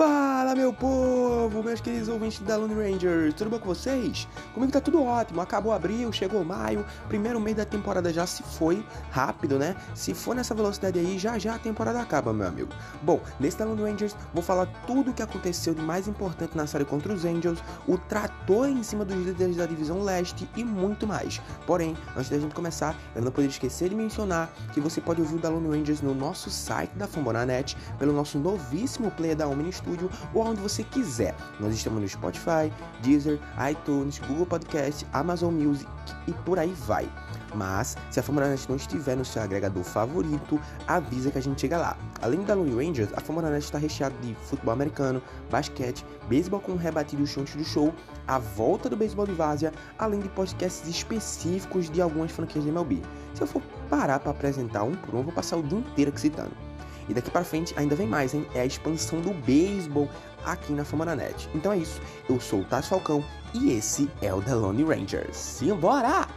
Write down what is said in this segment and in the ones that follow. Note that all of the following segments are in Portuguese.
Fala meu povo, meus queridos ouvintes da Lone Rangers, tudo bom com vocês? Comigo tá tudo ótimo, acabou abril, chegou maio, primeiro mês da temporada já se foi, rápido né? Se for nessa velocidade aí, já já a temporada acaba, meu amigo. Bom, nesse da Lone Rangers vou falar tudo o que aconteceu de mais importante na série contra os Angels, o trator em cima dos líderes da divisão leste e muito mais. Porém, antes da gente começar, eu não poderia esquecer de mencionar que você pode ouvir o da Lone Rangers no nosso site da Fambonanet, pelo nosso novíssimo player da Omni Studio Studio ou onde você quiser. Nós estamos no Spotify, Deezer, iTunes, Google Podcast, Amazon Music e por aí vai. Mas, se a Fambonanet não estiver no seu agregador favorito, avisa que a gente chega lá. Além da Lone Rangers, a Fambonanet está recheada de futebol americano, basquete, beisebol com rebatido chute do show, a volta do beisebol de várzea, além de podcasts específicos de algumas franquias de MLB. Se eu for parar para apresentar um por um, vou passar o dia inteiro citando. E daqui para frente ainda vem mais, hein? É a expansão do beisebol aqui na Fama Net. Então é isso. Eu sou o Tati Falcão e esse é o The Lone Rangers. Simbora!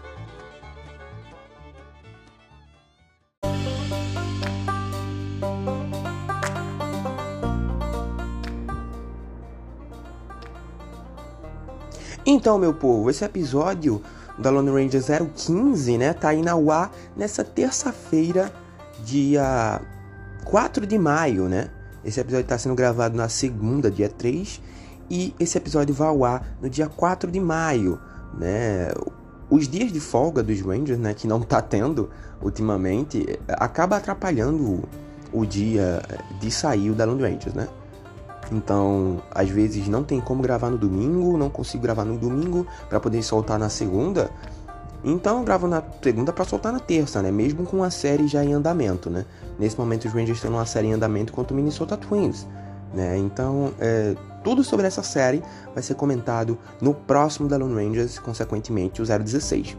Então, meu povo, esse episódio da Lone Rangers 015, né, tá aí na UA nessa terça-feira, dia 4 de maio, né? Esse episódio está sendo gravado na segunda, dia 3, e esse episódio vai ao ar no dia 4 de maio, né? Os dias de folga dos Rangers, né, que não tá tendo ultimamente, acaba atrapalhando o dia de sair da Lone Rangers, né? Então, às vezes não tem como gravar no domingo, não consigo gravar no domingo para poder soltar na segunda. Então eu gravo na segunda para soltar na terça, né? Mesmo com a série já em andamento, né? Nesse momento os Rangers estão numa série em andamento contra o Minnesota Twins, né? Então é, tudo sobre essa série vai ser comentado no próximo da Lone Rangers, consequentemente o 016.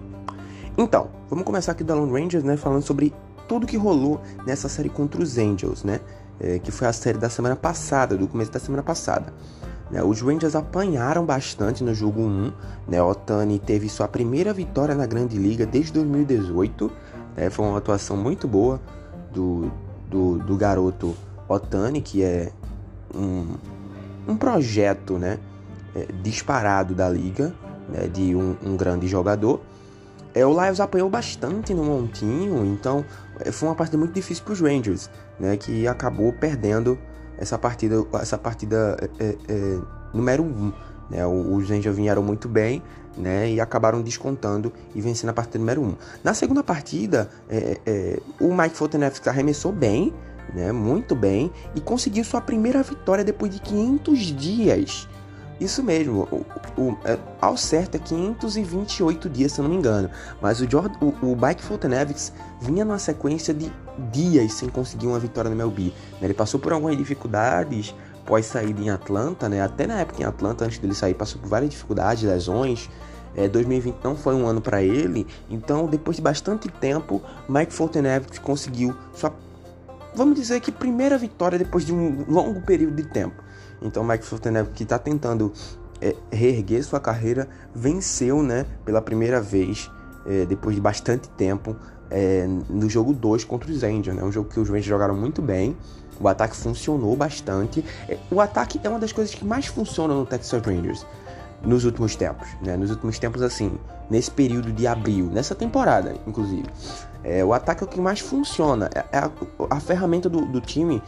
Então, vamos começar aqui da Lone Rangers, né? Falando sobre tudo que rolou nessa série contra os Angels, né? É, que foi a série da semana passada, do começo da semana passada. Né? Os Rangers apanharam bastante no jogo 1. Né? Otani teve sua primeira vitória na Grande Liga desde 2018. Né? Foi uma atuação muito boa do, do, do garoto Otani, que é um, um projeto né? É, disparado da liga, né? de um, um grande jogador. É, o Lions apanhou bastante no montinho, então é, foi uma partida muito difícil para os Rangers, né, que acabou perdendo essa partida, essa partida é, é, é número 1. Um, né? Os Rangers vieram muito bem né? e acabaram descontando e vencendo a partida número 1. Um. Na segunda partida, é, é, o Mike Fotenef arremessou bem, né? muito bem, e conseguiu sua primeira vitória depois de 500 dias isso mesmo, o, o, é, ao certo é 528 dias, se eu não me engano. Mas o, Jordan, o, o vinha numa sequência de dias sem conseguir uma vitória no MLB. Né? Ele passou por algumas dificuldades pós sair em Atlanta, né? Até na época em Atlanta, antes dele sair, passou por várias dificuldades, lesões. É, 2020 não foi um ano para ele, então depois de bastante tempo, Mike Fultonevix conseguiu sua, vamos dizer que primeira vitória depois de um longo período de tempo. Então Mike Fulton, que está tentando é, reerguer sua carreira, venceu né, pela primeira vez, é, depois de bastante tempo, é, no jogo 2 contra os Angels. Né, um jogo que os Rangers jogaram muito bem. O ataque funcionou bastante. É, o ataque é uma das coisas que mais funciona no Texas Rangers nos últimos tempos, né? Nos últimos tempos, assim, nesse período de abril, nessa temporada, inclusive. É, o ataque é o que mais funciona. É, é a, a ferramenta do, do time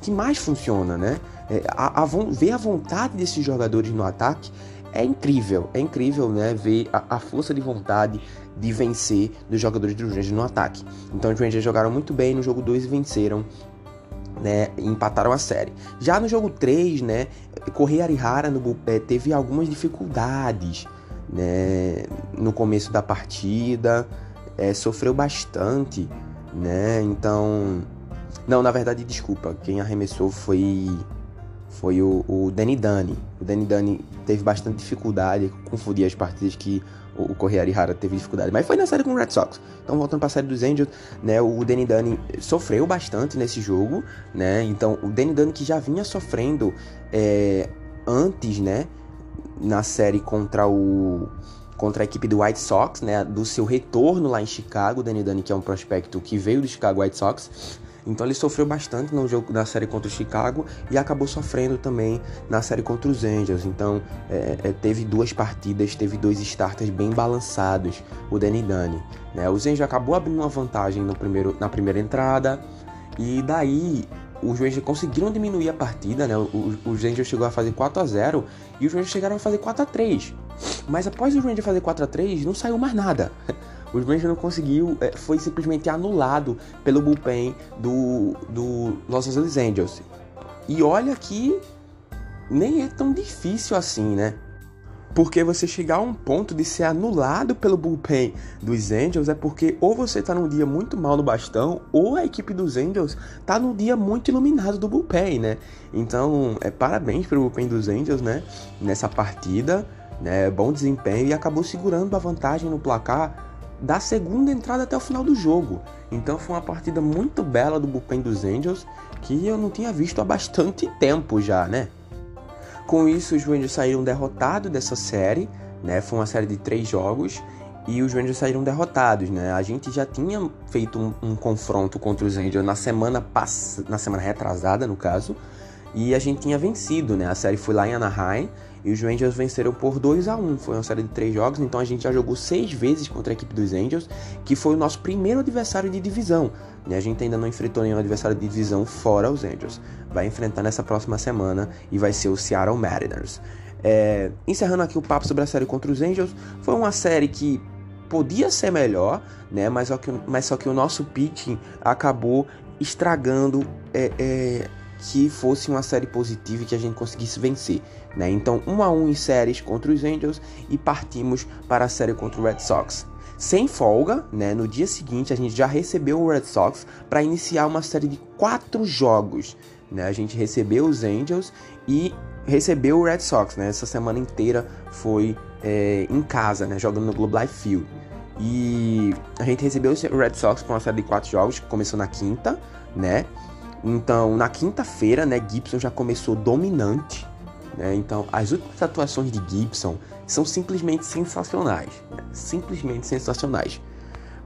que mais funciona, né? É, a, a, ver a vontade desses jogadores no ataque é incrível, é incrível, né? Ver a, a força de vontade de vencer dos jogadores dos Rangers no ataque. Então os Rangers jogaram muito bem no jogo 2 e venceram né, empataram a série. Já no jogo 3, né, Correia Arihara no, é, teve algumas dificuldades né, no começo da partida, é, sofreu bastante, né, então não, na verdade, desculpa. Quem arremessou foi foi o, o Danny Dani. O Danny Dani teve bastante dificuldade, confundir as partidas que o, o Correia Rara teve dificuldade. Mas foi na série com o Red Sox. Então, voltando para a série dos Angels, né, o Danny Dani sofreu bastante nesse jogo, né? Então, o Danny Dani que já vinha sofrendo é, antes, né, na série contra o contra a equipe do White Sox, né, do seu retorno lá em Chicago, o Danny Dani que é um prospecto que veio do Chicago White Sox, Então ele sofreu bastante no jogo da série contra o Chicago e acabou sofrendo também na série contra os Angels. Então é, é, teve duas partidas, teve dois starters bem balançados, o Danny Dani. Né? Os Angels acabou abrindo uma vantagem no primeiro, na primeira entrada e daí os Rangers conseguiram diminuir a partida, né? Os Rangers chegou a fazer 4 a 0 e os Rangers chegaram a fazer 4 a 3. Mas após os Rangers fazer 4 a 3, não saiu mais nada. Os Rangers não conseguiu, é, foi simplesmente anulado pelo bullpen do, do Los Angeles Angels. E olha que nem é tão difícil assim, né? Porque você chegar a um ponto de ser anulado pelo bullpen dos Angels é porque ou você tá num dia muito mal no bastão, ou a equipe dos Angels tá num dia muito iluminado do bullpen, né? Então, é parabéns pro bullpen dos Angels, né? Nessa partida, né? Bom desempenho e acabou segurando a vantagem no placar da segunda entrada até o final do jogo. Então foi uma partida muito bela do bullpen dos Angels que eu não tinha visto há bastante tempo já, né? Com isso, os Rangers saíram derrotados dessa série, né? Foi uma série de três jogos e os Rangers saíram derrotados, né? A gente já tinha feito um, um confronto contra os Angels na semana pass... na semana retrasada, no caso, e a gente tinha vencido, né? A série foi lá em Anaheim e os Rangers venceram por 2 a 1 Foi uma série de três jogos, então a gente já jogou seis vezes contra a equipe dos Angels, que foi o nosso primeiro adversário de divisão. E a gente ainda não enfrentou nenhum adversário de divisão fora os Angels. Vai enfrentar nessa próxima semana e vai ser o Seattle Mariners. É, encerrando aqui o papo sobre a série contra os Angels, foi uma série que podia ser melhor, né? Mas só que, mas só que o nosso pitching acabou estragando é, é, que fosse uma série positiva e que a gente conseguisse vencer. Né? Então, 1 um a 1 um em séries contra os Angels e partimos para a série contra o Red Sox. Sem folga, né? no dia seguinte a gente já recebeu o Red Sox para iniciar uma série de quatro jogos. Né? A gente recebeu os Angels e recebeu o Red Sox. Né? Essa semana inteira foi é, em casa, né? jogando no Globe Life Field. E a gente recebeu o Red Sox com uma série de quatro jogos que começou na quinta, né? Então, na quinta-feira, né, Gibson já começou dominante. Né? Então, as últimas atuações de Gibson são simplesmente sensacionais. Né? Simplesmente sensacionais.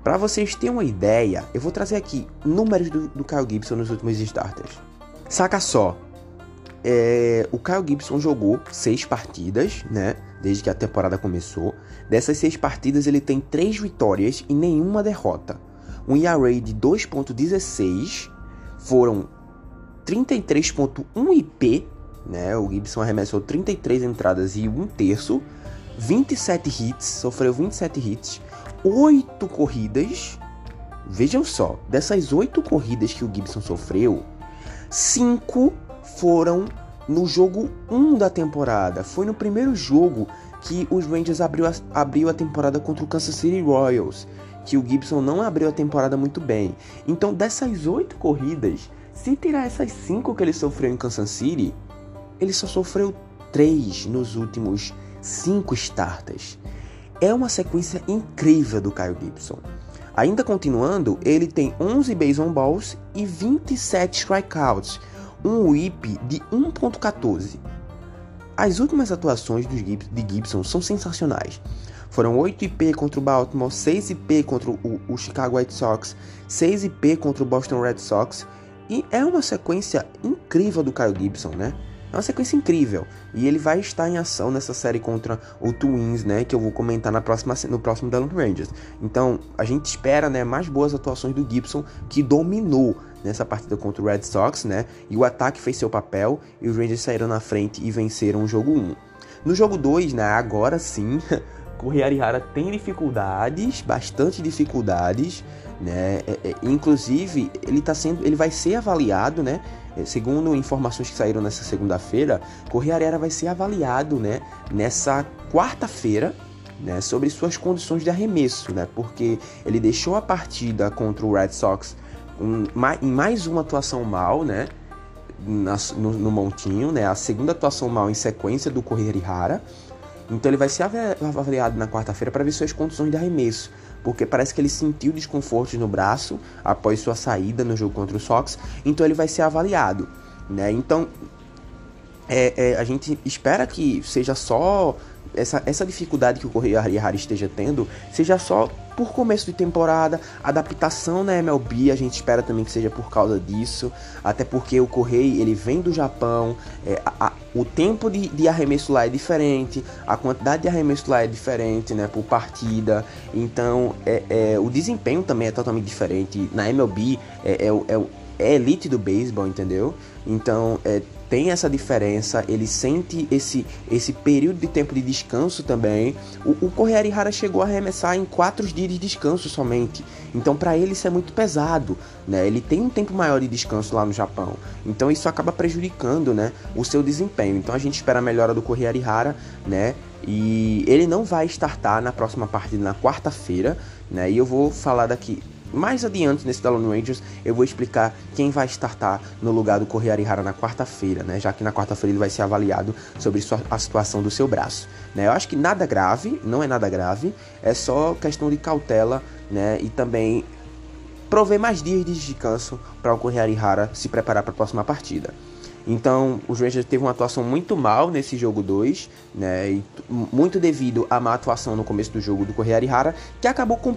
Para vocês terem uma ideia, eu vou trazer aqui números do, do Kyle Gibson nos últimos starters. Saca só, é, o Kyle Gibson jogou seis partidas, né? Desde que a temporada começou. Dessas seis partidas, ele tem três vitórias e nenhuma derrota. Um ERA de 2.16 foram 33.1 IP, né? O Gibson arremessou 33 entradas e um terço, 27 hits, sofreu 27 hits, 8 corridas. Vejam só, dessas 8 corridas que o Gibson sofreu, 5 foram no jogo 1 da temporada. Foi no primeiro jogo que os Rangers abriu a, abriu a temporada contra o Kansas City Royals que o Gibson não abriu a temporada muito bem. Então, dessas oito corridas, se tirar essas cinco que ele sofreu em Kansas City, ele só sofreu três nos últimos cinco starters. É uma sequência incrível do Kyle Gibson. Ainda continuando, ele tem 11 base on balls e 27 strikeouts, um whip de 1.14. As últimas atuações de Gibson são sensacionais. Foram 8 IP contra o Baltimore, 6 IP contra o, Chicago White Sox, 6 IP contra o Boston Red Sox. E é uma sequência incrível do Kyle Gibson, né? É uma sequência incrível. E ele vai estar em ação nessa série contra o Twins, né? Que eu vou comentar na próxima, no próximo Dallas Rangers. Então, a gente espera, né? Mais boas atuações do Gibson, que dominou nessa partida contra o Red Sox, né? E o ataque fez seu papel e os Rangers saíram na frente e venceram o jogo 1. No jogo 2, né? Agora sim, o Arihara tem dificuldades, bastante dificuldades, né? É, é, inclusive, ele tá sendo, ele vai ser avaliado, né? Segundo informações que saíram nessa segunda-feira, Arihara vai ser avaliado, né? Nessa quarta-feira, né? Sobre suas condições de arremesso, né? Porque ele deixou a partida contra o Red Sox um, em mais uma atuação mal, né? Na, no, no, montinho, né? A segunda atuação mal em sequência do Arihara. Então ele vai ser avaliado na quarta-feira para ver suas condições de arremesso, porque parece que ele sentiu desconforto no braço após sua saída no jogo contra o Sox, então ele vai ser avaliado, né? Então é, é, a gente espera que seja só essa, essa dificuldade que o Correia Harry esteja tendo seja só por começo de temporada, adaptação na MLB, a gente espera também que seja por causa disso, até porque o Correia ele vem do Japão, é, a, a, o tempo de, de, arremesso lá é diferente, a quantidade de arremesso lá é diferente, né, por partida, então é, é o desempenho também é totalmente diferente. Na MLB é, é, é, é elite do beisebol, entendeu? Então é, tem essa diferença, ele sente esse, esse período de tempo de descanso também. O, o Correia Rara chegou a arremessar em quatro dias de descanso somente. Então, para ele, isso é muito pesado. Né? Ele tem um tempo maior de descanso lá no Japão. Então, isso acaba prejudicando né, o seu desempenho. Então, a gente espera a melhora do Correia Rara, né? E ele não vai startar na próxima partida, na quarta-feira, né? E eu vou falar daqui mais adiante nesse Dalon Rangers eu vou explicar quem vai startar no lugar do Correia Arihara na quarta-feira, né? Já que na quarta-feira ele vai ser avaliado sobre a situação do seu braço, né? Eu acho que nada grave, não é nada grave, é só questão de cautela, né? E também prover mais dias de descanso para o Correia Arihara se preparar para a próxima partida. Então, os Rangers teve uma atuação muito mal nesse jogo 2, né? E muito devido à má atuação no começo do jogo do Correia Rara, que acabou com,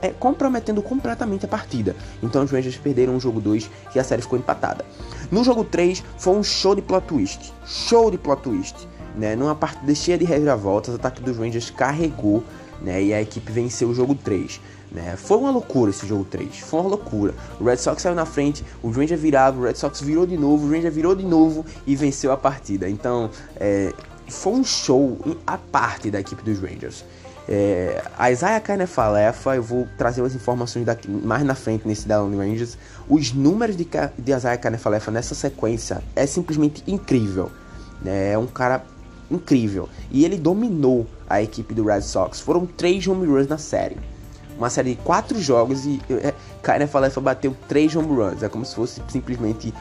é, comprometendo completamente a partida. Então, os Rangers perderam o jogo 2 e a série ficou empatada. No jogo 3, foi um show de plot twist. Show de plot twist. Né? Numa partida cheia de reviravoltas, o ataque dos Rangers carregou né? E a equipe venceu o jogo 3. Né? Foi uma loucura esse jogo 3, foi uma loucura. O Red Sox saiu na frente, o Ranger virava, o Red Sox virou de novo, o Ranger virou de novo e venceu a partida. Então, é, foi um show à parte da equipe dos Rangers. É, a Isaiah Falefa, eu vou trazer as informações daqui, mais na frente nesse Down Rangers. Os números de, de Isaiah Falefa nessa sequência é simplesmente incrível. Né? É um cara incrível. E ele dominou a equipe do Red Sox. Foram três home runs na série. Uma série de quatro jogos e é, Kyle Falefa bateu três home runs. É como se fosse simplesmente.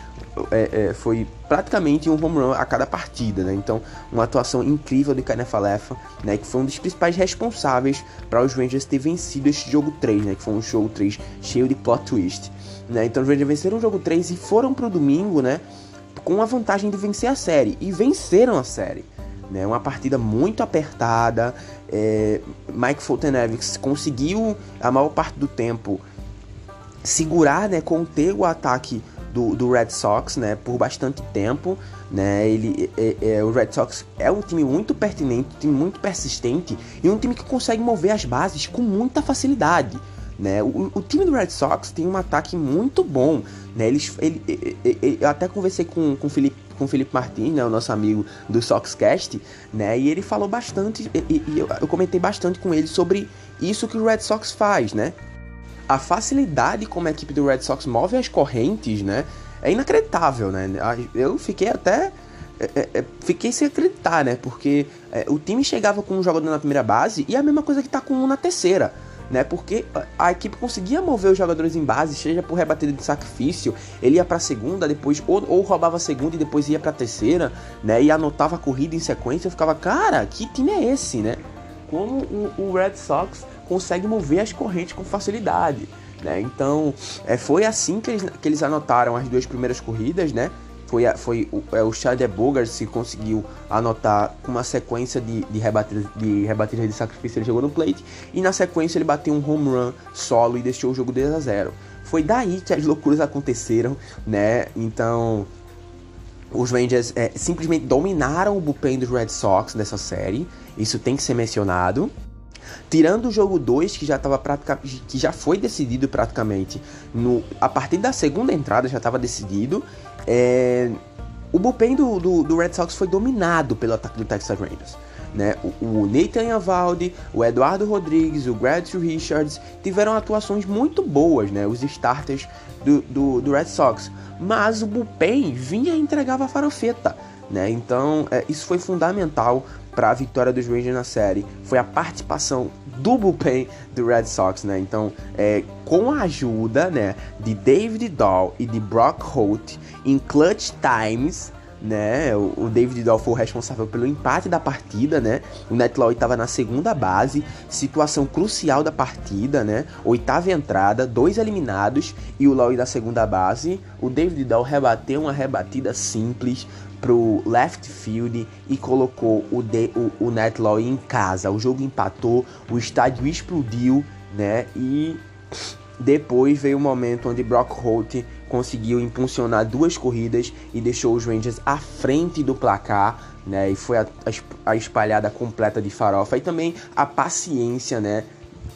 É, é, foi praticamente um home run a cada partida, né? Então, uma atuação incrível de Kyle Falefa, né? Que foi um dos principais responsáveis para os Rangers ter vencido este jogo 3, né? Que foi um jogo 3 cheio de plot twist. Né? Então, os Rangers venceram o jogo 3 e foram pro domingo, né? Com a vantagem de vencer a série. E venceram a série. Né? Uma partida muito apertada. É, Mike Fultonevich conseguiu, a maior parte do tempo, segurar, né, conter o ataque do, do Red Sox né, por bastante tempo. Né? Ele, é, é, o Red Sox é um time muito pertinente, um time muito persistente e um time que consegue mover as bases com muita facilidade. Né? O, o, time do Red Sox tem um ataque muito bom. Né? Eles, ele, ele, ele, eu até conversei com, com o Felipe com o Felipe Martins, né, o nosso amigo do Soxcast, né, e ele falou bastante, e, e eu, eu, comentei bastante com ele sobre isso que o Red Sox faz, né? A facilidade como a equipe do Red Sox move as correntes, né, é inacreditável, né? Eu fiquei até é, é, é, fiquei sem acreditar, né? Porque é, o time chegava com um jogador na primeira base e a mesma coisa que tá com um na terceira né? Porque a equipe conseguia mover os jogadores em base, seja por rebatida de sacrifício, ele ia para segunda, depois ou, ou roubava a segunda e depois ia para terceira, né? E anotava a corrida em sequência. Eu ficava, cara, que time é esse, né? Como o, o Red Sox consegue mover as correntes com facilidade. Né? Então, é, foi assim que eles, que eles anotaram as duas primeiras corridas, né? Foi, foi o, é, o Chad Bogart se conseguiu anotar uma sequência de, de, rebatidas, de rebatidas de sacrifício, ele jogou no plate, e na sequência ele bateu um home run solo e deixou o jogo 2 a 0 Foi daí que as loucuras aconteceram, né? Então, os Rangers é, simplesmente dominaram o bullpen dos Red Sox nessa série, isso tem que ser mencionado. Tirando o jogo 2, que já que já foi decidido praticamente no a partir da segunda entrada já estava decidido, é, o bullpen do, do, do, Red Sox foi dominado pelo ataque do Texas Rangers. Né? O, o Nathan Avaldi, o Eduardo Rodrigues, o Grant Richards tiveram atuações muito boas, né? os starters do, do, do Red Sox. Mas o bullpen vinha e entregava a farofeta. Né? Então, é, isso foi fundamental para a vitória dos Rangers na série. Foi a participação do bullpen do Red Sox, né? Então, é, com a ajuda, né, de David Dahl e de Brock Holt em clutch times, né? O, David Dahl foi o responsável pelo empate da partida, né? O Netloy estava na segunda base, situação crucial da partida, né? Oitava entrada, dois eliminados e o Loy da segunda base. O David Dahl rebateu uma rebatida simples pro left field e colocou o, de, o, o Netloy em casa. O jogo empatou, o estádio explodiu, né? E depois veio o momento onde Brock Holt conseguiu impulsionar duas corridas e deixou os Rangers à frente do placar, né? E foi a, a, espalhada completa de farofa. E também a paciência, né?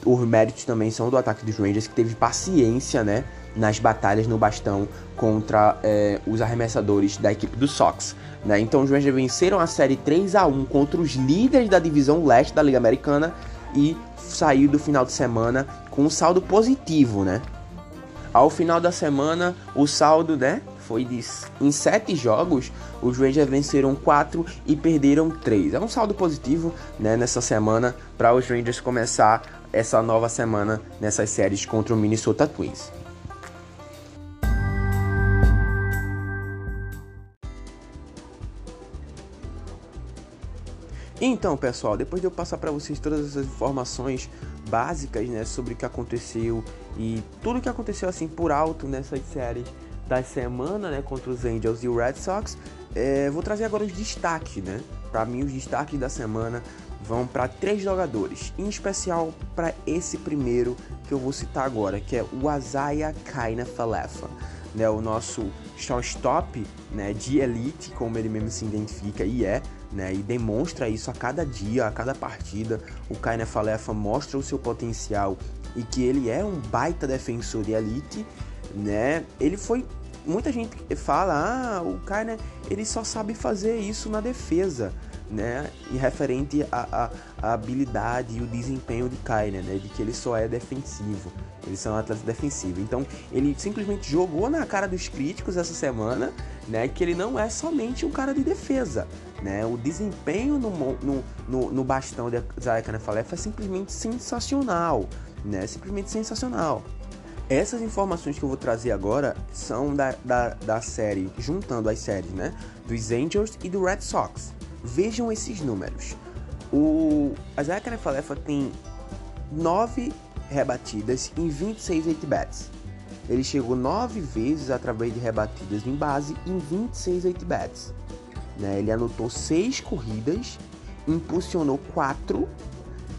Os méritos também são do ataque dos Rangers, que teve paciência, né? Nas batalhas no bastão contra é, os arremessadores da equipe do Sox. Né? Então os Rangers venceram a série 3 a 1 contra os líderes da divisão leste da Liga Americana e saiu do final de semana com um saldo positivo, né? Ao final da semana, o saldo, né, foi de em sete jogos, os Rangers venceram quatro e perderam três. É um saldo positivo, né, nessa semana para os Rangers começar essa nova semana nessas séries contra o Minnesota Twins. Então, pessoal, depois de eu passar para vocês todas essas informações básicas, né, sobre o que aconteceu e tudo o que aconteceu assim por alto nessas séries da semana, né, contra os Angels e o Red Sox, é, vou trazer agora os destaques, né? Para mim, os destaques da semana vão para três jogadores, em especial para esse primeiro que eu vou citar agora, que é o Azaya Kaina Falefa, né, o nosso shortstop, né, de elite, como ele mesmo se identifica e é, né, e demonstra isso a cada dia, a cada partida. O Kaina Falefa mostra o seu potencial e que ele é um baita defensor de elite, né? Ele foi muita gente fala, ah, o Kaina ele só sabe fazer isso na defesa, né? E referente à, habilidade e o desempenho de Kaina, né? De que ele só é defensivo. Eles são atletas defensivos. Então, ele simplesmente jogou na cara dos críticos essa semana, né? Que ele não é somente um cara de defesa, né? O desempenho no, no, no, no bastão de Zaya Kanefalef é simplesmente sensacional, né? Simplesmente sensacional. Essas informações que eu vou trazer agora são da, da, da série, juntando as séries, né? Dos Angels e do Red Sox. Vejam esses números. O Isaiah Kanefalefa tem 9 rebatidas em 26 8-bats. Ele chegou 9 vezes através de rebatidas em base em 26 8-bats. Né? Ele anotou 6 corridas, impulsionou 4,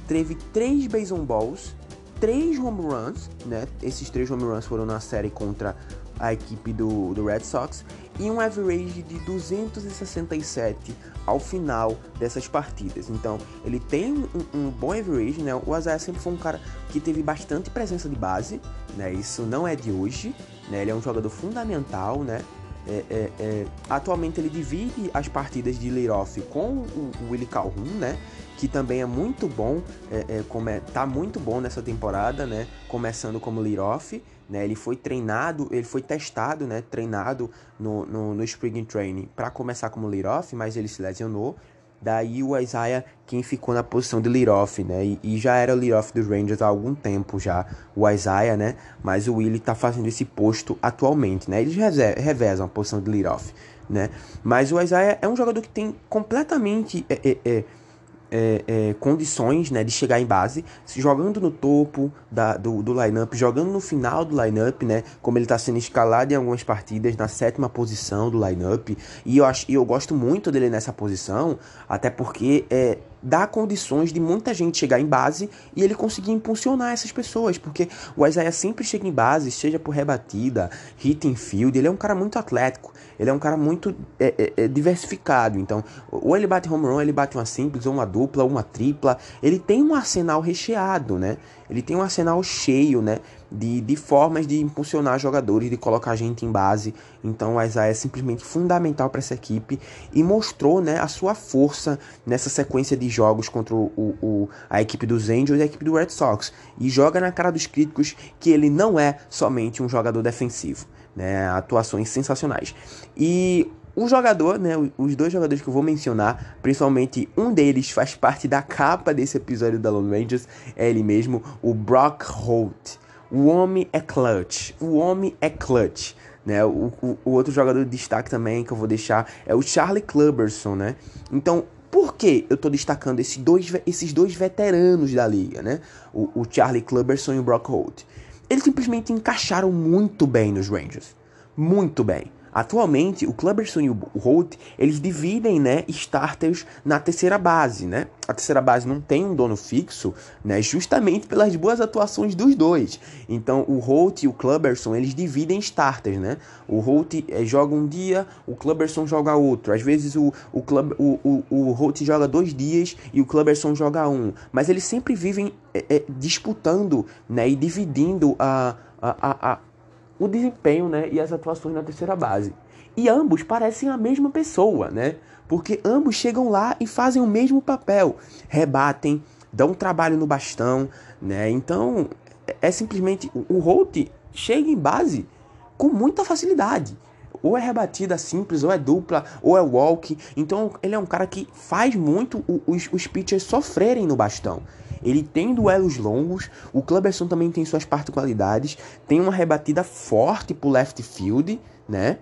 teve 3 base on balls, 3 home runs, né? Esses 3 home runs foram na série contra a equipe do, do Red Sox e um average de 267 ao final dessas partidas. Então, ele tem um, um bom average, né? O Azaia sempre foi um cara que teve bastante presença de base, né? Isso não é de hoje, né? Ele é um jogador fundamental, né? É, é, é, atualmente ele divide as partidas de lead-off com o, o Willie Calhoun, né? Que também é muito bom, é, é, como é, tá muito bom nessa temporada, né? Começando como lead-off, né? Ele foi treinado, ele foi testado, né? Treinado no, no, no Spring Training para começar como lead-off, mas ele se lesionou. Daí o Isaiah quem ficou na posição de lead-off, né? E, e, já era lead-off dos Rangers há algum tempo já, o Isaiah, né? Mas o Willie tá fazendo esse posto atualmente, né? Eles revezam a posição de lead-off, né? Mas o Isaiah é um jogador que tem completamente... É, é, é, é, é, condições né, de chegar em base, jogando no topo da, do, do lineup, jogando no final do lineup, né, como ele está sendo escalado em algumas partidas na sétima posição do lineup, e eu, acho, e eu gosto muito dele nessa posição, até porque é, dá condições de muita gente chegar em base e ele conseguir impulsionar essas pessoas, porque o Isaiah sempre chega em base, seja por rebatida, hit in field, ele é um cara muito atlético, ele é um cara muito é, é, é, diversificado, então ou ele bate home run, ele bate uma simples, ou uma dupla, ou uma tripla, ele tem um arsenal recheado, né? Ele tem um arsenal cheio, né? de, de formas de impulsionar jogadores, de colocar gente em base. Então o Isaiah é simplesmente fundamental para essa equipe e mostrou né, a sua força nessa sequência de jogos contra o, o, a equipe dos Angels e a equipe do Red Sox. E joga na cara dos críticos que ele não é somente um jogador defensivo. Né, atuações sensacionais. E o jogador, né, os dois jogadores que eu vou mencionar, principalmente um deles faz parte da capa desse episódio da Lone Rangers, é ele mesmo, o Brock Holt. O homem é clutch. O homem é clutch. Né? O, o, o, outro jogador de destaque também que eu vou deixar é o Charlie Clubberson, né? Então, por que eu estou destacando esses dois, esses dois veteranos da liga, né? O, o Charlie Clubberson e o Brock Holt. Eles simplesmente encaixaram muito bem nos Rangers. Muito bem. Atualmente, o Clubberson e o Holt, eles dividem, né, starters na terceira base, né? A terceira base não tem um dono fixo, né, justamente pelas boas atuações dos dois. Então, o Holt e o Clubberson, eles dividem starters, né? O Holt é, joga um dia, o Clubberson joga outro. Às vezes o, o, Club, o, o, o Holt joga dois dias e o Clubberson joga um. Mas eles sempre vivem é, é, disputando, né, e dividindo a, a, a, a o desempenho né, e as atuações na terceira base. E ambos parecem a mesma pessoa, né? Porque ambos chegam lá e fazem o mesmo papel, rebatem, dão trabalho no bastão, né? Então é simplesmente o Holt chega em base com muita facilidade. Ou é rebatida simples, ou é dupla, ou é walk. Então ele é um cara que faz muito os, os pitchers sofrerem no bastão. Ele tem duelos longos, o Clubberson também tem suas particularidades, tem uma rebatida forte pro left field, né?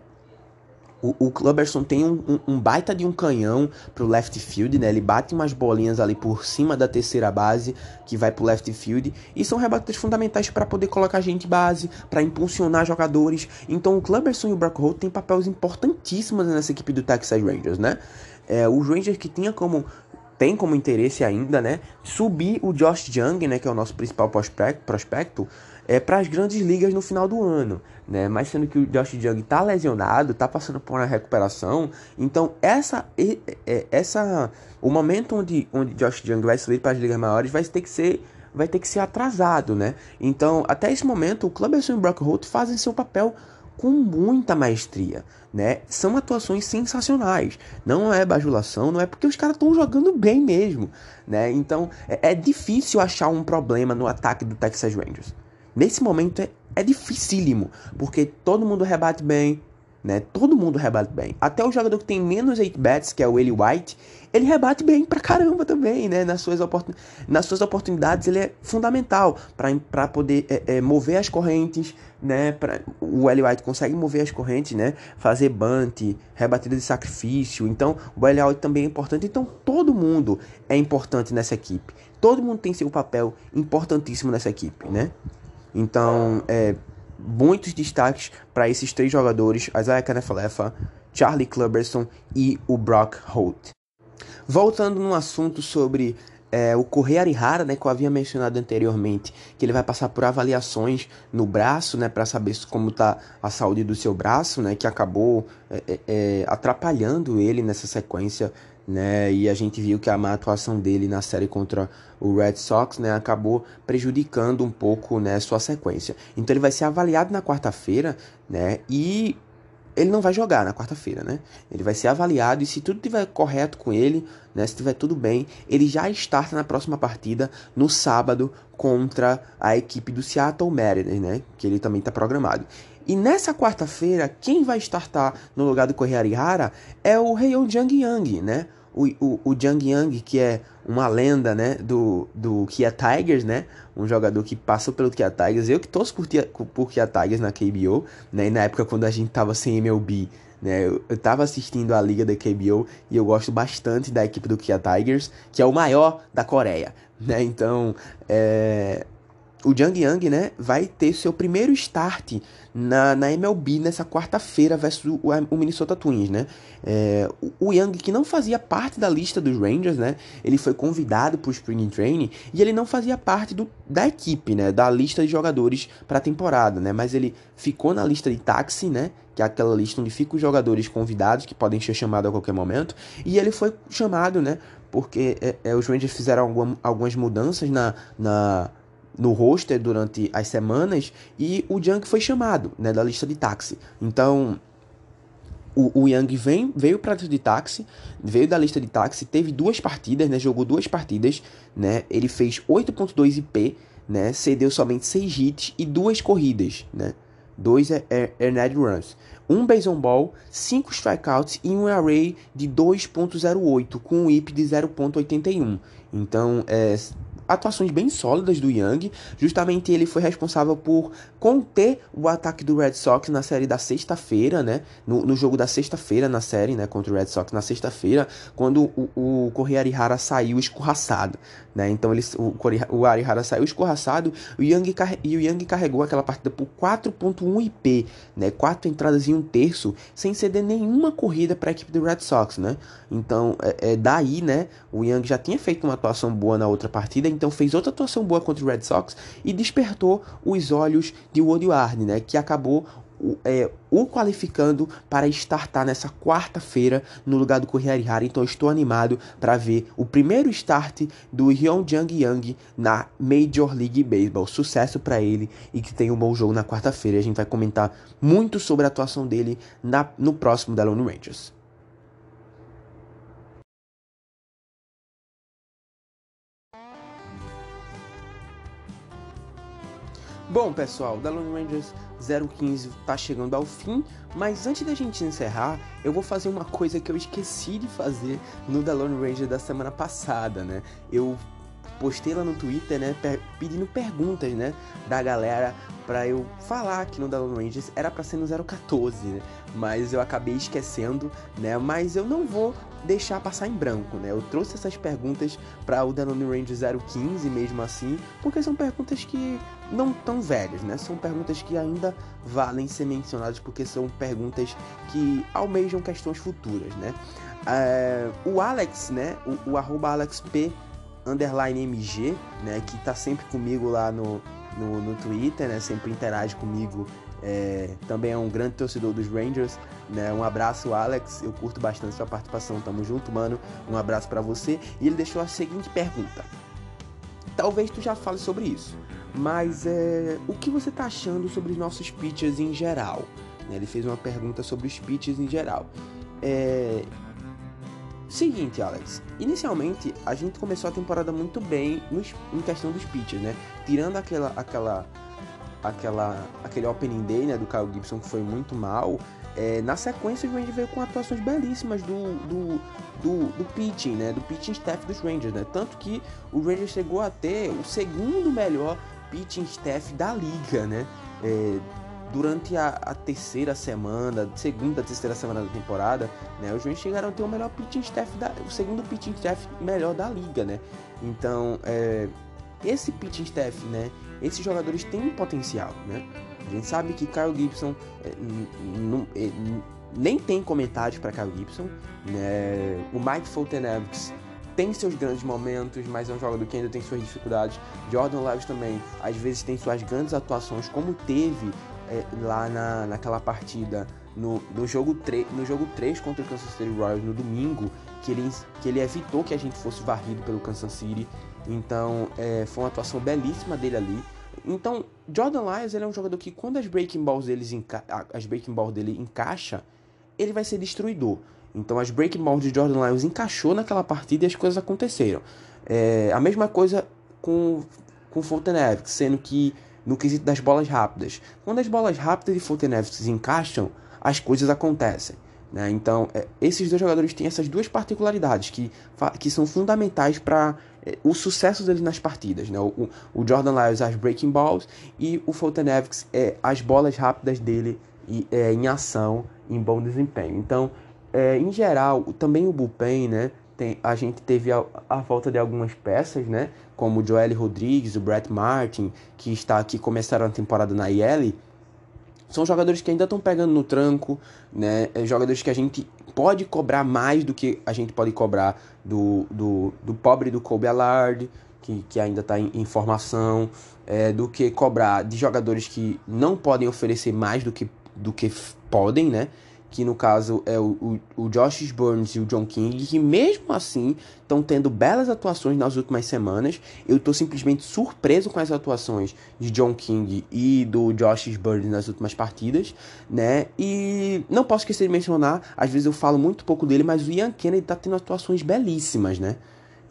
O, o tem um, um, um, baita de um canhão pro left field, né? Ele bate umas bolinhas ali por cima da terceira base que vai pro left field e são rebatidas fundamentais para poder colocar gente base, para impulsionar jogadores. Então o Clubberson e o Brock Holt têm papéis importantíssimos nessa equipe do Texas Rangers, né? É, os Rangers que tinha como tem como interesse ainda, né, subir o Josh Young, né, que é o nosso principal prospecto, é, para as grandes ligas no final do ano, né? Mas sendo que o Josh Young está lesionado, está passando por uma recuperação, então essa, essa, o momento onde, onde Josh Young vai subir para as ligas maiores vai ter que ser vai ter que ser atrasado, né? Então, até esse momento, o Clubberson e o Brock Holt fazem seu papel com muita maestria, né? São atuações sensacionais. Não é bajulação, não é porque os caras estão jogando bem mesmo, né? Então é, é, difícil achar um problema no ataque do Texas Rangers. Nesse momento é, é dificílimo, porque todo mundo rebate bem, né? Todo mundo rebate bem. Até o jogador que tem menos 8 bats, que é o Eli White, ele rebate bem pra caramba também, né? Nas suas, oportun... Nas suas oportunidades ele é fundamental para poder é, é, mover as correntes, né? Pra... O Eli White consegue mover as correntes, né? Fazer bunt, rebatida de sacrifício. Então, o Eli White também é importante. Então, todo mundo é importante nessa equipe. Todo mundo tem seu papel importantíssimo nessa equipe, né? Então, é, muitos destaques para esses três jogadores, Isaiah Kanefalefa, Charlie Clubberson e o Brock Holt. Voltando no assunto sobre é, o Correia Arihara, né, que eu havia mencionado anteriormente, que ele vai passar por avaliações no braço, né, para saber como está a saúde do seu braço, né, que acabou é, é, é, atrapalhando ele nessa sequência, né, e a gente viu que a má atuação dele na série contra o Red Sox, né, acabou prejudicando um pouco, né, sua sequência. Então ele vai ser avaliado na quarta-feira, né, e ele não vai jogar na quarta-feira, né? Ele vai ser avaliado e se tudo estiver correto com ele, né, se estiver tudo bem, ele já starta na próxima partida no sábado contra a equipe do Seattle Mariners, né? Que ele também está programado. E nessa quarta-feira, quem vai startar no lugar do Correia é o Heion Jang Yang, né? O, o, o Jang Yang, que é uma lenda, né, do, do Kia Tigers, né, um jogador que passou pelo Kia Tigers, eu que torço por, por Kia Tigers na KBO, né, e na época quando a gente tava sem MLB, né, eu, eu tava assistindo a liga da KBO e eu gosto bastante da equipe do Kia Tigers, que é o maior da Coreia, né, então, é, o Jang Yang, né, vai ter seu primeiro start na, na MLB nessa quarta-feira versus o, o, Minnesota Twins, né? É, o, o Yang, que não fazia parte da lista dos Rangers, né? Ele foi convidado para o Spring Training e ele não fazia parte do, da equipe, né? Da lista de jogadores para a temporada, né? Mas ele ficou na lista de táxi, né? Que é aquela lista onde ficam os jogadores convidados que podem ser chamados a qualquer momento. E ele foi chamado, né? Porque é, é, os Rangers fizeram alguma, algumas mudanças na, na no roster durante as semanas e o Young foi chamado né, da lista de táxi. Então o, o Young vem, veio para de táxi, veio da lista de táxi, teve duas partidas, né, jogou duas partidas, né, ele fez 8.2 IP, né, cedeu somente 6 hits e duas corridas, né, dois earned runs. Um base on ball, 5 strikeouts e um array de 2.08 com um IP de 0.81. Então, é, atuações bem sólidas do Young. Justamente ele foi responsável por conter o ataque do Red Sox na série da sexta-feira, né? No, no, jogo da sexta-feira na série, né? Contra o Red Sox na sexta-feira, quando o, o Arihara saiu escorraçado, né? Então ele, o, o Arihara saiu escorraçado o Young, e o Young carregou aquela partida por 4.1 IP, né? Quatro entradas e um terço, sem ceder nenhuma corrida para a equipe do Red Sox, né? Então é, é daí, né? O Young já tinha feito uma atuação boa na outra partida, então fez outra atuação boa contra o Red Sox e despertou os olhos de Woody Warne, né, que acabou é, o qualificando para startar nessa quarta-feira no lugar do Correia Então estou animado para ver o primeiro start do Hyun Jung Young na Major League Baseball. Sucesso para ele e que tenha um bom jogo na quarta-feira. A gente vai comentar muito sobre a atuação dele na, no próximo da Lone Rangers. Bom, pessoal, da Lone Rangers 015 tá chegando ao fim, mas antes da gente encerrar, eu vou fazer uma coisa que eu esqueci de fazer no da Lone Ranger da semana passada, né? Eu postei lá no Twitter, né, pedindo perguntas, né, da galera para eu falar aqui no Dalon Rangers. Era para ser no 014, né? Mas eu acabei esquecendo, né? Mas eu não vou deixar passar em branco, né? Eu trouxe essas perguntas para o Danone Range 015 mesmo assim, porque são perguntas que não tão velhas, né? São perguntas que ainda valem ser mencionadas porque são perguntas que almejam questões futuras, né? É, o Alex, né? O, o arroba AlexP underline MG, né, que tá sempre comigo lá no, no, no Twitter, né, sempre interage comigo, é, também é um grande torcedor dos Rangers, né, um abraço Alex, eu curto bastante sua participação, tamo junto, mano, um abraço para você, e ele deixou a seguinte pergunta, talvez tu já fale sobre isso, mas é, o que você tá achando sobre os nossos pitchers em geral? Ele fez uma pergunta sobre os pitchers em geral. É, Seguinte, Alex. Inicialmente, a gente começou a temporada muito bem nos, em questão dos pitches, né? Tirando aquela, aquela, aquela, aquele opening day, né, do Kyle Gibson que foi muito mal. É, na sequência, o Rangers veio com atuações belíssimas do, do, do, do pitching, né? Do pitching staff dos Rangers, né? Tanto que o Rangers chegou a ter o segundo melhor pitching staff da liga, né? É, durante a, a, terceira semana, segunda, terceira semana da temporada, né, os Rangers chegaram a ter o melhor pitching staff, da, o segundo pitching staff melhor da liga, né? Então, é, esse pitching staff, né, esses jogadores têm potencial, né? A gente sabe que Kyle Gibson é, é, nem tem comentários para Kyle Gibson, né? O Mike Fulton-Evans tem seus grandes momentos, mas é um jogador que ainda tem suas dificuldades. Jordan Leves também, às vezes, tem suas grandes atuações, como teve é, lá na, naquela partida no, no, jogo 3, no jogo 3 contra o Kansas City Royals no domingo, que ele, que ele evitou que a gente fosse varrido pelo Kansas City. Então, é, foi uma atuação belíssima dele ali. Então, Jordan Lyles ele é um jogador que quando as breaking balls, deles as breaking balls dele encaixa, ele vai ser destruidor. Então, as breaking balls de Jordan Lyles encaixou naquela partida e as coisas aconteceram. É, a mesma coisa com, com Fulton Evans, sendo que no quesito das bolas rápidas. Quando as bolas rápidas de Fulton-Evans encaixam, as coisas acontecem. Né? Então, é, esses dois jogadores têm essas duas particularidades que, que são fundamentais para é, o sucesso deles nas partidas. Né? O, o Jordan Lyles, as breaking balls, e o Fulton Evans, é, as bolas rápidas dele e, é, em ação, em bom desempenho. Então, é, em geral, também o bullpen, né? Tem, a gente teve a, a, volta de algumas peças, né? Como o Joel Rodrigues, o Brett Martin, que está aqui começaram a temporada na IL. São jogadores que ainda estão pegando no tranco, né? É, jogadores que a gente pode cobrar mais do que a gente pode cobrar do, do, do pobre do Kobe Allard, que, que ainda está em, em, formação, é, do que cobrar de jogadores que não podem oferecer mais do que, do que podem, né? Que no caso é o, o, o Josh Burns e o John King, que mesmo assim estão tendo belas atuações nas últimas semanas. Eu estou simplesmente surpreso com as atuações de John King e do Josh Burns nas últimas partidas, né? E não posso esquecer de mencionar, às vezes eu falo muito pouco dele, mas o Ian Kennedy está tendo atuações belíssimas, né?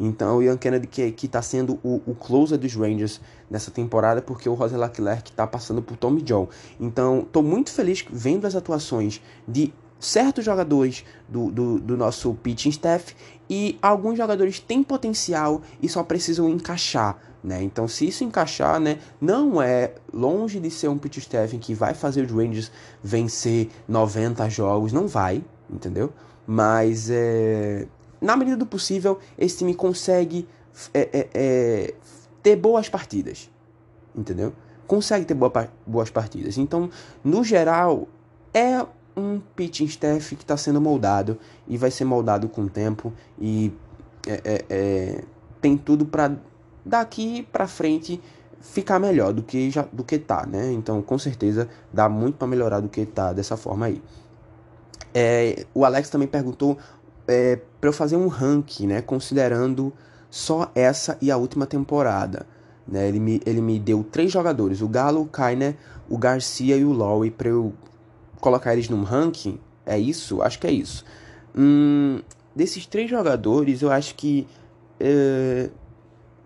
Então, o Ian Kennedy que, que tá sendo o, o closer dos Rangers nessa temporada, porque o Rosela Leclerc está passando por Tommy John. Então, estou muito feliz vendo as atuações de certos jogadores do, do, do, nosso pitching staff e alguns jogadores têm potencial e só precisam encaixar. Né? Então, se isso encaixar, né, não é longe de ser um pitching staff que vai fazer os Rangers vencer 90 jogos, não vai, entendeu? Mas é, na medida do possível, esse time consegue é, é, é, ter boas partidas, entendeu? Consegue ter boa, boas partidas. Então, no geral, é um pitching staff que está sendo moldado e vai ser moldado com o tempo e é, é, tem tudo para daqui para frente ficar melhor do que já do que tá, né? Então, com certeza dá muito para melhorar do que tá dessa forma aí. É, o Alex também perguntou é, para eu fazer um ranking, né? Considerando só essa e a última temporada. Né? Ele, me, ele me deu três jogadores: o Galo, o Kainer, o Garcia e o Lowry, para eu colocar eles num ranking. É isso? Acho que é isso. Hum, desses três jogadores, eu acho que. É,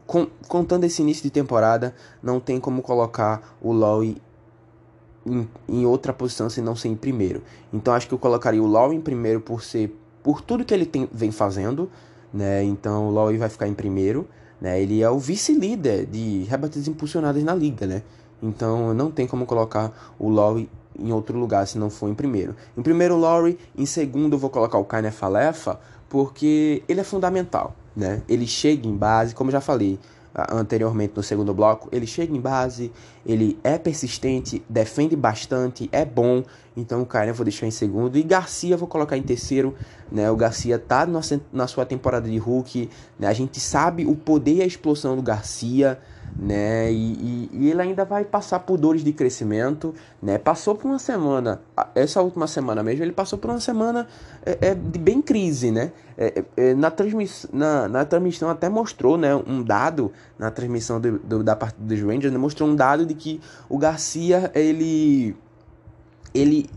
com, contando esse início de temporada, não tem como colocar o Lowry em, em, outra posição se não ser em primeiro. Então acho que eu colocaria o Lowry em primeiro por ser por tudo que ele tem, vem fazendo, né? Então o Lowry vai ficar em primeiro, né? Ele é o vice-líder de rebates impulsionadas na liga, né? Então não tem como colocar o Lowry em outro lugar se não for em primeiro. Em primeiro o Lowry, em segundo eu vou colocar o Kainer Falefa, porque ele é fundamental, né? Ele chega em base, como eu já falei, anteriormente no segundo bloco, ele chega em base, ele é persistente, defende bastante, é bom. Então o Karen eu vou deixar em segundo. E Garcia vou colocar em terceiro. Né? O Garcia tá na sua temporada de Hulk. Né? A gente sabe o poder e a explosão do Garcia né? E, e, e, ele ainda vai passar por dores de crescimento, né? Passou por uma semana, essa última semana mesmo, ele passou por uma semana é, é de bem crise, né? É, é, é na, transmiss, na, na transmissão até mostrou, né? Um dado na transmissão do, do, da parte dos Rangers, né? mostrou um dado de que o Garcia ele ele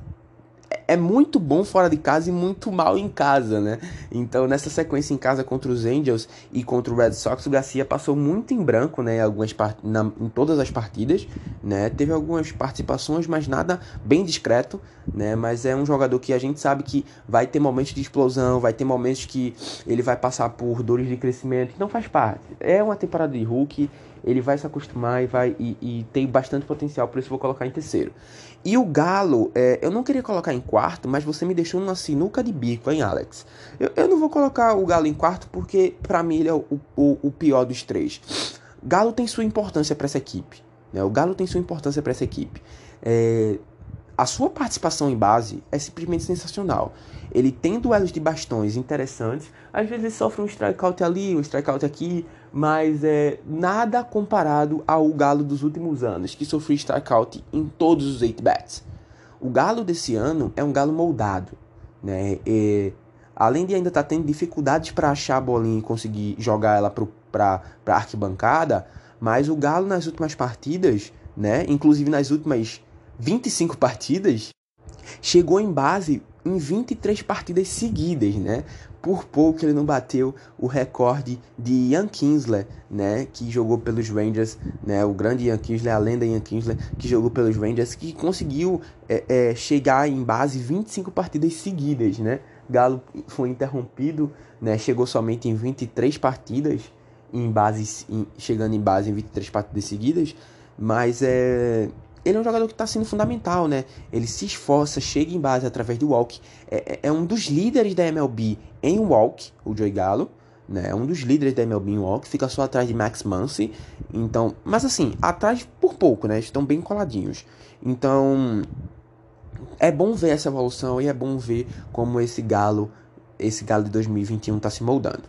é muito bom fora de casa e muito mal em casa, né? Então, nessa sequência em casa contra os Angels e contra o Red Sox, o Garcia passou muito em branco, né? Algumas part... Na... em todas as partidas, né? Teve algumas participações, mas nada bem discreto, né? Mas é um jogador que a gente sabe que vai ter momentos de explosão, vai ter momentos que ele vai passar por dores de crescimento, então faz parte. É uma temporada de Hulk, ele vai se acostumar e vai e, e tem bastante potencial, por isso vou colocar em terceiro. E o Galo, é, eu não queria colocar em quarto, mas você me deixou numa sinuca de bico, hein, Alex? Eu, eu não vou colocar o Galo em quarto porque, para mim, ele é o, o, o, pior dos três. Galo tem sua importância para essa equipe. Né? O Galo tem sua importância para essa equipe. É, a sua participação em base é simplesmente sensacional. Ele tem duelos de bastões interessantes. Às vezes ele sofre um strikeout ali, um strikeout aqui, mas é nada comparado ao Galo dos últimos anos, que sofreu strikeout em todos os 8 bats. O Galo desse ano é um Galo moldado, né? E, além de ainda estar tá tendo dificuldades para achar a bolinha e conseguir jogar ela para a arquibancada, mas o Galo nas últimas partidas, né? Inclusive nas últimas 25 partidas, chegou em base em 23 partidas seguidas, né? Por pouco ele não bateu o recorde de Ian Kinsler, né? Que jogou pelos Rangers, né? O grande Ian Kinsler, a lenda Ian Kinsler, que jogou pelos Rangers, que conseguiu é, é, chegar em base 25 partidas seguidas, né? Galo foi interrompido, né? Chegou somente em 23 partidas, em base, em, chegando em base em 23 partidas seguidas, mas é ele é um jogador que está sendo fundamental, né? Ele se esforça, chega em base através do walk. É, é, é um dos líderes da MLB em walk, o Joey Gallo. Né? É um dos líderes da MLB em walk. Fica só atrás de Max Muncy. Então, mas assim, atrás por pouco, né? Estão bem coladinhos. Então, é bom ver essa evolução e é bom ver como esse Galo, esse Galo de 2021 está se moldando.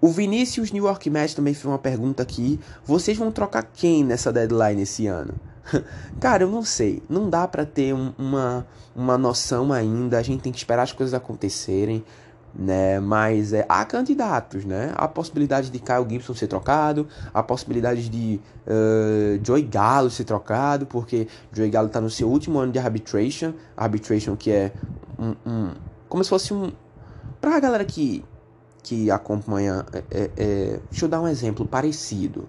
O Vinícius New York Mets também fez uma pergunta aqui. Vocês vão trocar quem nessa deadline esse ano? Cara, eu não sei. Não dá para ter um, uma, uma noção ainda. A gente tem que esperar as coisas acontecerem, né? Mas é, há candidatos, né? A possibilidade de Kyle Gibson ser trocado, a possibilidade de uh, Joey Gallo ser trocado, porque Joey Gallo tá no seu último ano de arbitration. Arbitration que é um, um como se fosse um... Pra galera que, que acompanha... É, é, é, deixa eu dar um exemplo parecido.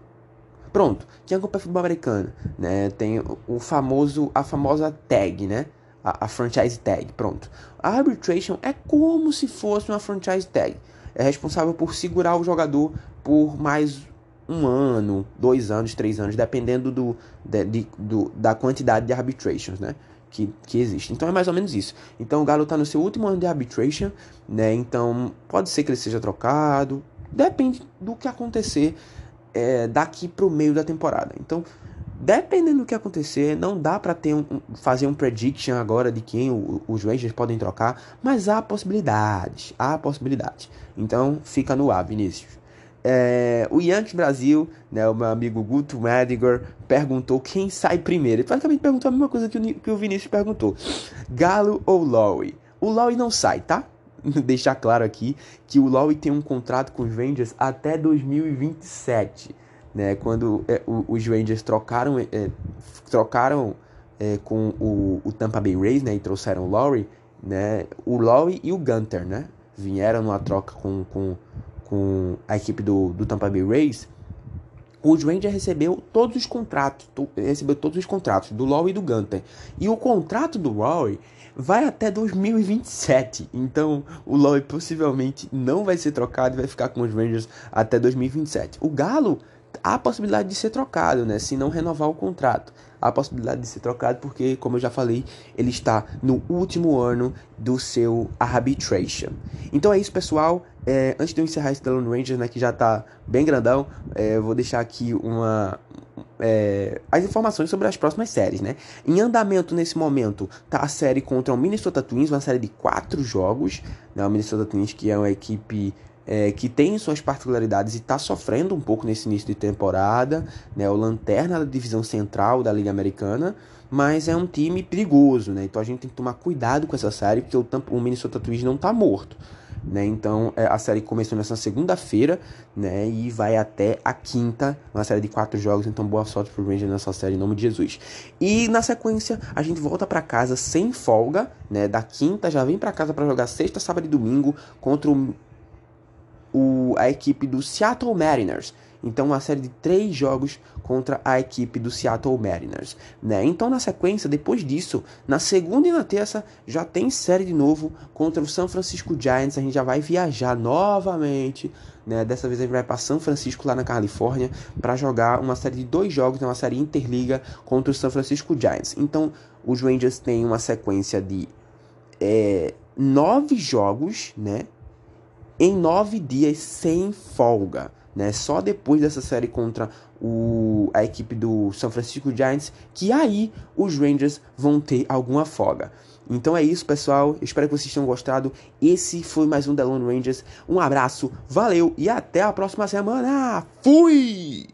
Pronto, quem acompanha futebol americano, né, tem o famoso, a famosa tag, né? a, a franchise tag, pronto. A arbitration é como se fosse uma franchise tag. É responsável por segurar o jogador por mais um ano, dois anos, três anos, dependendo do, de, de, do, da quantidade de arbitrations, né? Que, que existe. Então é mais ou menos isso. Então o Galo está no seu último ano de arbitration, né? Então pode ser que ele seja trocado, depende do que acontecer é, daqui para o meio da temporada. Então dependendo do que acontecer, não dá para ter um, fazer um prediction agora de quem os Rangers podem trocar, mas há possibilidades, há possibilidades. Então fica no ar, Vinícius. É, o Yankees Brasil, né, o meu amigo Guto Madiger, perguntou quem sai primeiro. Ele praticamente perguntou a mesma coisa que o, que o Vinícius perguntou: Galo ou Lowry? O Lowry não sai, tá? Deixar claro aqui que o Lowry tem um contrato com os Rangers até 2027 né? Quando é, o, os Rangers trocaram, é, trocaram é, com o, o, Tampa Bay Rays, né? E trouxeram o Lowry, né? O Lowry e o Gunter, né? Vieram numa troca com, com, com a equipe do, do Tampa Bay Rays. Os Rangers recebeu todos os contratos, recebeu todos os contratos do Lowry e do Gunter. E o contrato do Lowry vai até 2027. Então, o Lowry possivelmente não vai ser trocado e vai ficar com os Rangers até 2027. O Galo há a possibilidade de ser trocado, né? Se não renovar o contrato. Há a possibilidade de ser trocado porque, como eu já falei, ele está no último ano do seu arbitration. Então é isso, pessoal. É, antes de eu encerrar esse The Lone Rangers, né, que já está bem grandão, é, vou deixar aqui uma, é, as informações sobre as próximas séries, né? Em andamento nesse momento tá a série contra o Minnesota Twins, uma série de quatro jogos, né? O Minnesota Twins que é uma equipe é, que tem suas particularidades e está sofrendo um pouco nesse início de temporada, né? O lanterna da divisão central da Liga Americana, mas é um time perigoso, né? Então a gente tem que tomar cuidado com essa série, porque o, o Minnesota Twins não está morto. Né? Então é, a série começou nessa segunda-feira, né? E vai até a quinta, uma série de quatro jogos. Então boa sorte pro Ranger nessa série em nome de Jesus. E na sequência a gente volta para casa sem folga, né? Da quinta já vem para casa para jogar sexta, sábado e domingo contra o o, a equipe do Seattle Mariners. Então, uma série de três jogos contra a equipe do Seattle Mariners. Né? Então, na sequência, depois disso, na segunda e na terça, já tem série de novo contra o San Francisco Giants. A gente já vai viajar novamente. Né? Dessa vez a gente vai para São Francisco, lá na Califórnia, para jogar uma série de dois jogos, né? uma série interliga contra o San Francisco Giants. Então, os Rangers têm uma sequência de é, nove jogos, né? em nove dias sem folga. Né? Só depois dessa série contra o, a equipe do São Francisco Giants que aí os Rangers vão ter alguma folga. Então é isso, pessoal. espero que vocês tenham gostado. Esse foi mais um The Lone Rangers. Um abraço, valeu e até a próxima semana. Fui!